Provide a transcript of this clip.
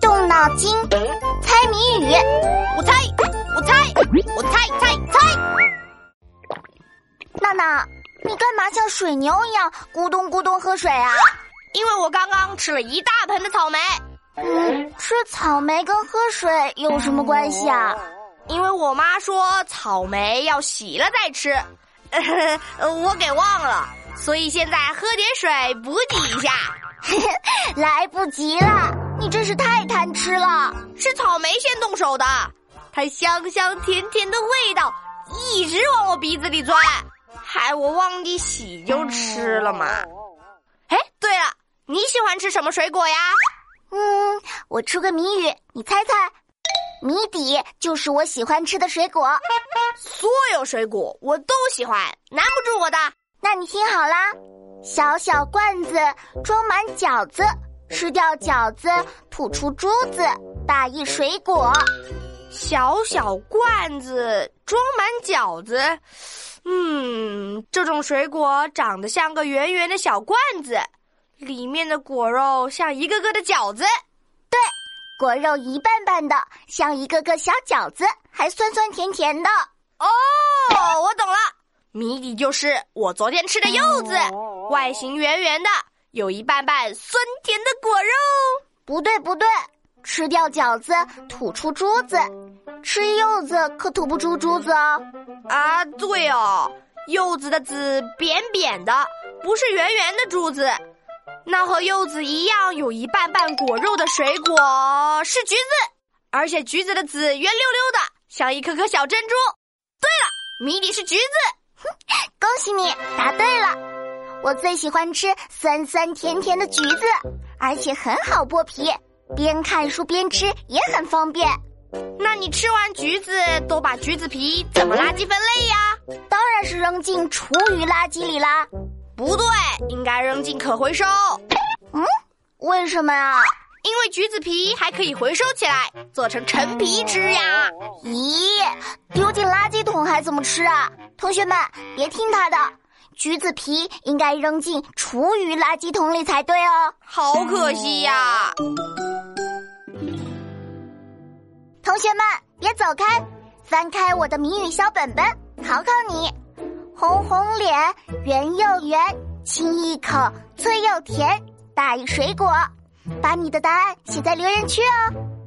动脑筋，猜谜语。我猜，我猜，我猜猜猜。娜娜，你干嘛像水牛一样咕咚咕咚喝水啊？因为我刚刚吃了一大盆的草莓。嗯，吃草莓跟喝水有什么关系啊？因为我妈说草莓要洗了再吃，我给忘了，所以现在喝点水补给一下。来不及了，你真是太贪吃了！是草莓先动手的，它香香甜甜的味道一直往我鼻子里钻，害我忘记洗就吃了嘛。哎，对了，你喜欢吃什么水果呀？嗯，我出个谜语，你猜猜。谜底就是我喜欢吃的水果。所有水果我都喜欢，难不住我的。那你听好啦，小小罐子装满饺子，吃掉饺子吐出珠子，大意水果。小小罐子装满饺子，嗯，这种水果长得像个圆圆的小罐子。里面的果肉像一个个的饺子，对，果肉一半半的，像一个个小饺子，还酸酸甜甜的。哦，我懂了，谜底就是我昨天吃的柚子，外形圆圆的，有一半半酸甜的果肉。不对不对，吃掉饺子吐出珠子，吃柚子可吐不出珠子哦。啊，对哦，柚子的籽扁扁的，不是圆圆的珠子。那和柚子一样有一半半果肉的水果是橘子，而且橘子的籽圆溜溜的，像一颗颗小珍珠。对了，谜底是橘子，哼恭喜你答对了。我最喜欢吃酸酸甜甜的橘子，而且很好剥皮，边看书边吃也很方便。那你吃完橘子都把橘子皮怎么垃圾分类呀？当然是扔进厨余垃圾里啦。不对，应该扔进可回收。嗯，为什么呀？因为橘子皮还可以回收起来，做成陈皮吃呀。咦，丢进垃圾桶还怎么吃啊？同学们，别听他的，橘子皮应该扔进厨余垃圾桶里才对哦。好可惜呀！同学们，别走开，翻开我的谜语小本本，考考你。红红脸，圆又圆，亲一口，脆又甜，大一水果。把你的答案写在留言区哦。